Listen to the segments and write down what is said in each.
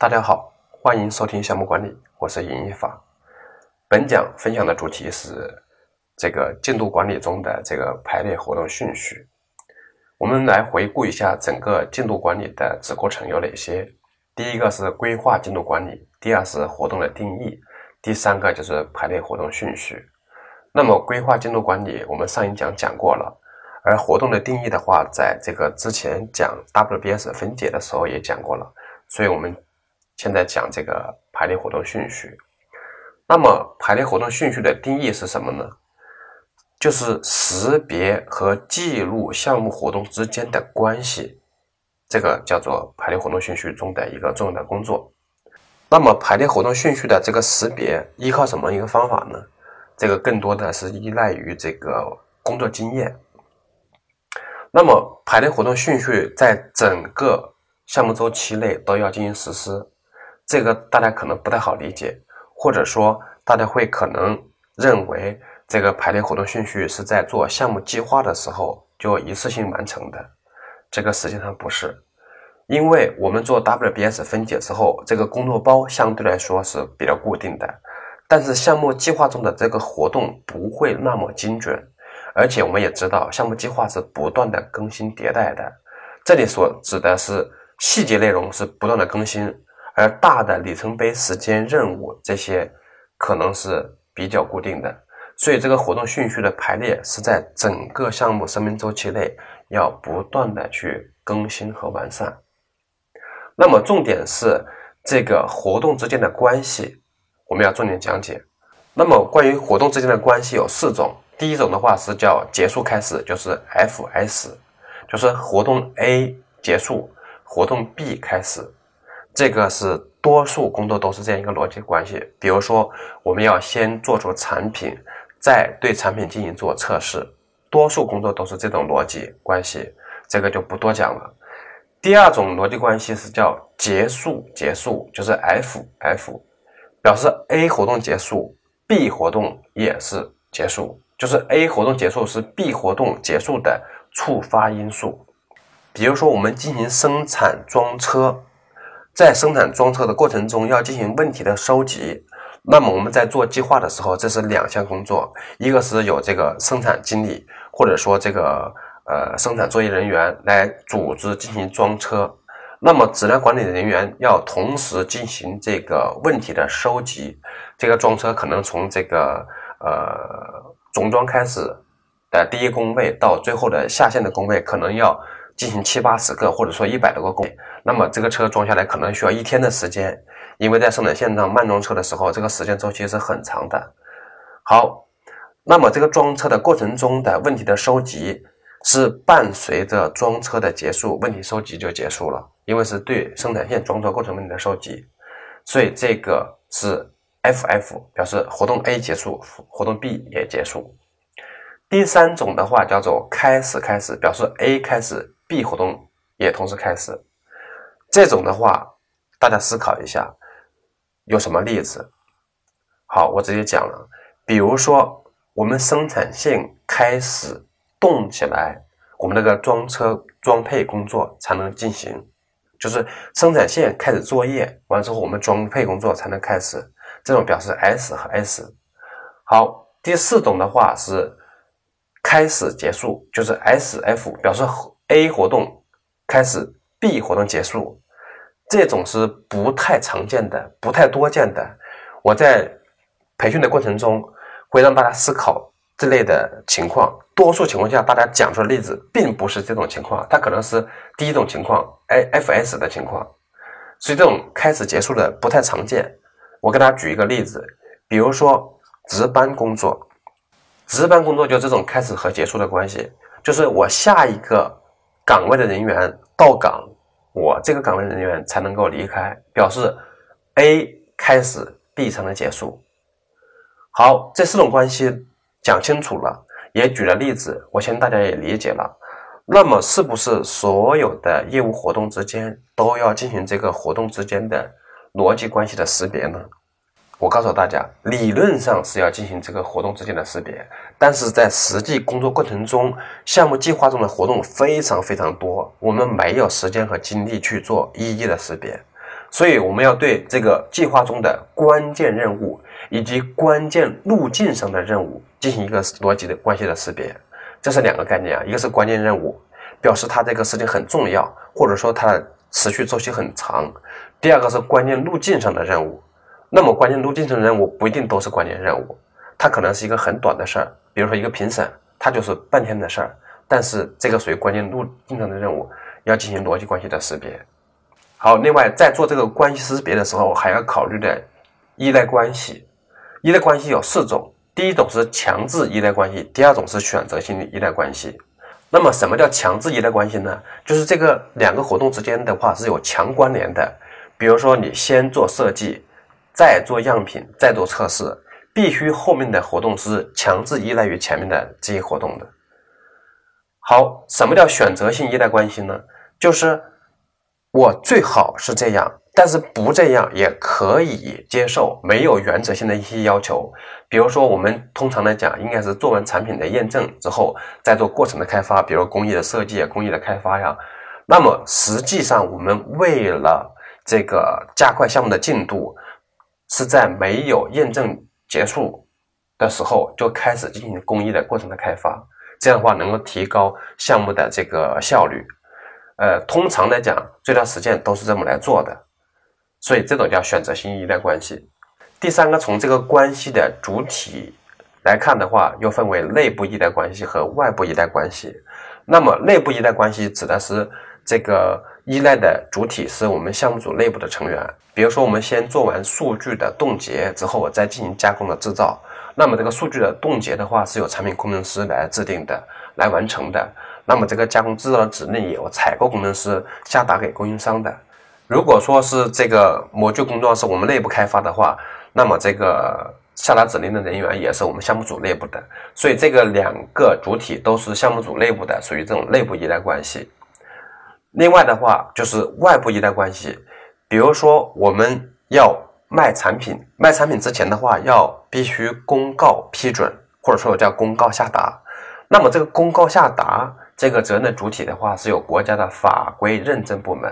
大家好，欢迎收听项目管理，我是尹一法。本讲分享的主题是这个进度管理中的这个排列活动顺序。我们来回顾一下整个进度管理的子过程有哪些。第一个是规划进度管理，第二是活动的定义，第三个就是排列活动顺序。那么规划进度管理，我们上一讲讲过了，而活动的定义的话，在这个之前讲 WBS 分解的时候也讲过了，所以我们。现在讲这个排列活动顺序，那么排列活动顺序的定义是什么呢？就是识别和记录项目活动之间的关系，这个叫做排列活动顺序中的一个重要的工作。那么排列活动顺序的这个识别依靠什么一个方法呢？这个更多的是依赖于这个工作经验。那么排列活动顺序在整个项目周期内都要进行实施。这个大家可能不太好理解，或者说大家会可能认为这个排列活动顺序是在做项目计划的时候就一次性完成的，这个实际上不是，因为我们做 WBS 分解之后，这个工作包相对来说是比较固定的，但是项目计划中的这个活动不会那么精准，而且我们也知道项目计划是不断的更新迭代的，这里所指的是细节内容是不断的更新。而大的里程碑、时间、任务这些可能是比较固定的，所以这个活动顺序的排列是在整个项目生命周期内要不断的去更新和完善。那么重点是这个活动之间的关系，我们要重点讲解。那么关于活动之间的关系有四种，第一种的话是叫结束开始，就是 F-S，就是活动 A 结束，活动 B 开始。这个是多数工作都是这样一个逻辑关系。比如说，我们要先做出产品，再对产品进行做测试，多数工作都是这种逻辑关系。这个就不多讲了。第二种逻辑关系是叫结束结束，就是 F F，表示 A 活动结束，B 活动也是结束，就是 A 活动结束是 B 活动结束的触发因素。比如说，我们进行生产装车。在生产装车的过程中，要进行问题的收集。那么我们在做计划的时候，这是两项工作：一个是有这个生产经理，或者说这个呃生产作业人员来组织进行装车。那么质量管理人员要同时进行这个问题的收集。这个装车可能从这个呃总装开始的第一工位到最后的下线的工位，可能要。进行七八十个，或者说一百多个工，那么这个车装下来可能需要一天的时间，因为在生产线上慢装车的时候，这个时间周期是很长的。好，那么这个装车的过程中的问题的收集是伴随着装车的结束，问题收集就结束了，因为是对生产线装车过程问题的收集，所以这个是 FF 表示活动 A 结束，活动 B 也结束。第三种的话叫做开始开始，表示 A 开始。B 活动也同时开始，这种的话，大家思考一下，有什么例子？好，我直接讲了，比如说我们生产线开始动起来，我们那个装车装配工作才能进行，就是生产线开始作业完之后，我们装配工作才能开始，这种表示 S 和 S。好，第四种的话是开始结束，就是 SF 表示。A 活动开始，B 活动结束，这种是不太常见的，不太多见的。我在培训的过程中会让大家思考这类的情况，多数情况下大家讲出的例子并不是这种情况，它可能是第一种情况，AFS 的情况，所以这种开始结束的不太常见。我给大家举一个例子，比如说值班工作，值班工作就这种开始和结束的关系，就是我下一个。岗位的人员到岗，我这个岗位人员才能够离开，表示 A 开始，B 才能结束。好，这四种关系讲清楚了，也举了例子，我相信大家也理解了。那么，是不是所有的业务活动之间都要进行这个活动之间的逻辑关系的识别呢？我告诉大家，理论上是要进行这个活动之间的识别，但是在实际工作过程中，项目计划中的活动非常非常多，我们没有时间和精力去做一一的识别，所以我们要对这个计划中的关键任务以及关键路径上的任务进行一个逻辑的关系的识别。这是两个概念啊，一个是关键任务，表示它这个事情很重要，或者说它持续周期很长；第二个是关键路径上的任务。那么关键路径上的任务不一定都是关键任务，它可能是一个很短的事儿，比如说一个评审，它就是半天的事儿，但是这个属于关键路径上的任务，要进行逻辑关系的识别。好，另外在做这个关系识别的时候，还要考虑的依赖关系。依赖关系有四种，第一种是强制依赖关系，第二种是选择性的依赖关系。那么什么叫强制依赖关系呢？就是这个两个活动之间的话是有强关联的，比如说你先做设计。再做样品，再做测试，必须后面的活动是强制依赖于前面的这些活动的。好，什么叫选择性依赖关系呢？就是我最好是这样，但是不这样也可以接受，没有原则性的一些要求。比如说，我们通常来讲，应该是做完产品的验证之后，再做过程的开发，比如工艺的设计啊、工艺的开发呀。那么实际上，我们为了这个加快项目的进度。是在没有验证结束的时候就开始进行工艺的过程的开发，这样的话能够提高项目的这个效率。呃，通常来讲，最大实践都是这么来做的，所以这种叫选择性依赖关系。第三个，从这个关系的主体来看的话，又分为内部依赖关系和外部依赖关系。那么，内部依赖关系指的是这个。依赖的主体是我们项目组内部的成员，比如说我们先做完数据的冻结之后，我再进行加工的制造。那么这个数据的冻结的话，是由产品工程师来制定的、来完成的。那么这个加工制造的指令由采购工程师下达给供应商的。如果说是这个模具工作是我们内部开发的话，那么这个下达指令的人员也是我们项目组内部的。所以这个两个主体都是项目组内部的，属于这种内部依赖关系。另外的话就是外部依赖关系，比如说我们要卖产品，卖产品之前的话要必须公告批准，或者说叫公告下达。那么这个公告下达这个责任的主体的话是有国家的法规认证部门。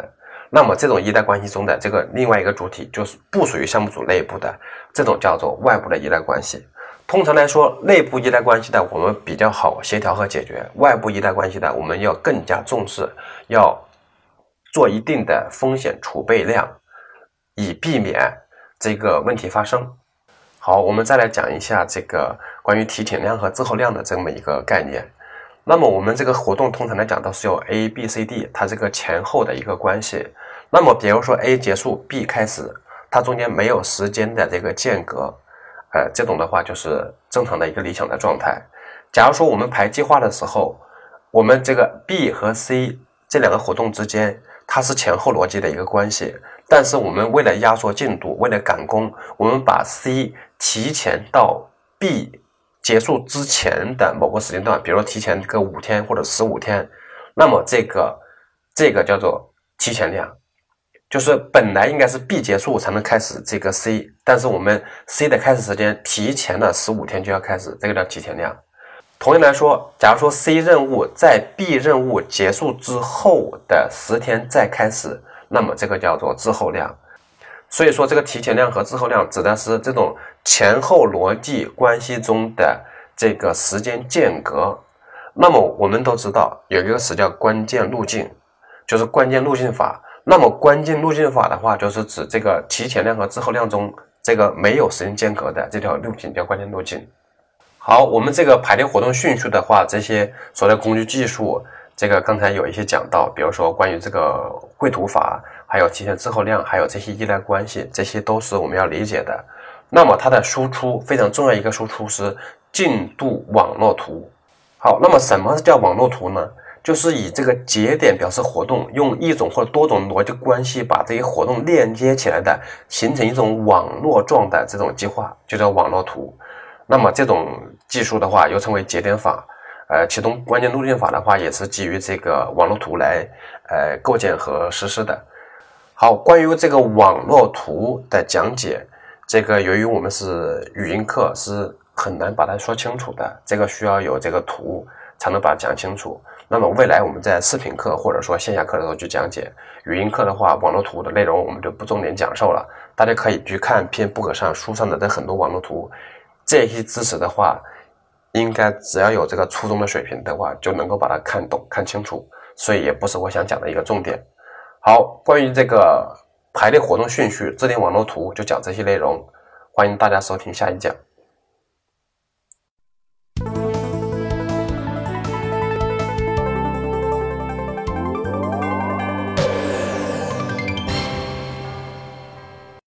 那么这种依赖关系中的这个另外一个主体就是不属于项目组内部的，这种叫做外部的依赖关系。通常来说，内部依赖关系的我们比较好协调和解决，外部依赖关系的我们要更加重视，要。做一定的风险储备量，以避免这个问题发生。好，我们再来讲一下这个关于提前量和滞后量的这么一个概念。那么我们这个活动通常来讲都是有 A、B、C、D，它这个前后的一个关系。那么比如说 A 结束，B 开始，它中间没有时间的这个间隔，呃，这种的话就是正常的一个理想的状态。假如说我们排计划的时候，我们这个 B 和 C 这两个活动之间。它是前后逻辑的一个关系，但是我们为了压缩进度，为了赶工，我们把 C 提前到 B 结束之前的某个时间段，比如说提前个五天或者十五天，那么这个这个叫做提前量，就是本来应该是 B 结束才能开始这个 C，但是我们 C 的开始时间提前了十五天就要开始，这个叫提前量。同样来说，假如说 C 任务在 B 任务结束之后的十天再开始，那么这个叫做滞后量。所以说，这个提前量和滞后量指的是这种前后逻辑关系中的这个时间间隔。那么我们都知道有一个词叫关键路径，就是关键路径法。那么关键路径法的话，就是指这个提前量和滞后量中这个没有时间间隔的这条路径叫关键路径。好，我们这个排列活动顺序的话，这些所谓的工具技术，这个刚才有一些讲到，比如说关于这个绘图法，还有提前滞后量，还有这些依赖关系，这些都是我们要理解的。那么它的输出非常重要一个输出是进度网络图。好，那么什么是叫网络图呢？就是以这个节点表示活动，用一种或者多种逻辑关系把这些活动链接起来的，形成一种网络状的这种计划，就叫网络图。那么这种技术的话，又称为节点法，呃，其中关键路径法的话，也是基于这个网络图来呃构建和实施的。好，关于这个网络图的讲解，这个由于我们是语音课，是很难把它说清楚的，这个需要有这个图才能把它讲清楚。那么未来我们在视频课或者说线下课的时候去讲解，语音课的话，网络图的内容我们就不重点讲授了，大家可以去看偏 book 上书上的这很多网络图，这些知识的话，应该只要有这个初中的水平的话，就能够把它看懂看清楚，所以也不是我想讲的一个重点。好，关于这个排列活动顺序、制定网络图，就讲这些内容，欢迎大家收听下一讲。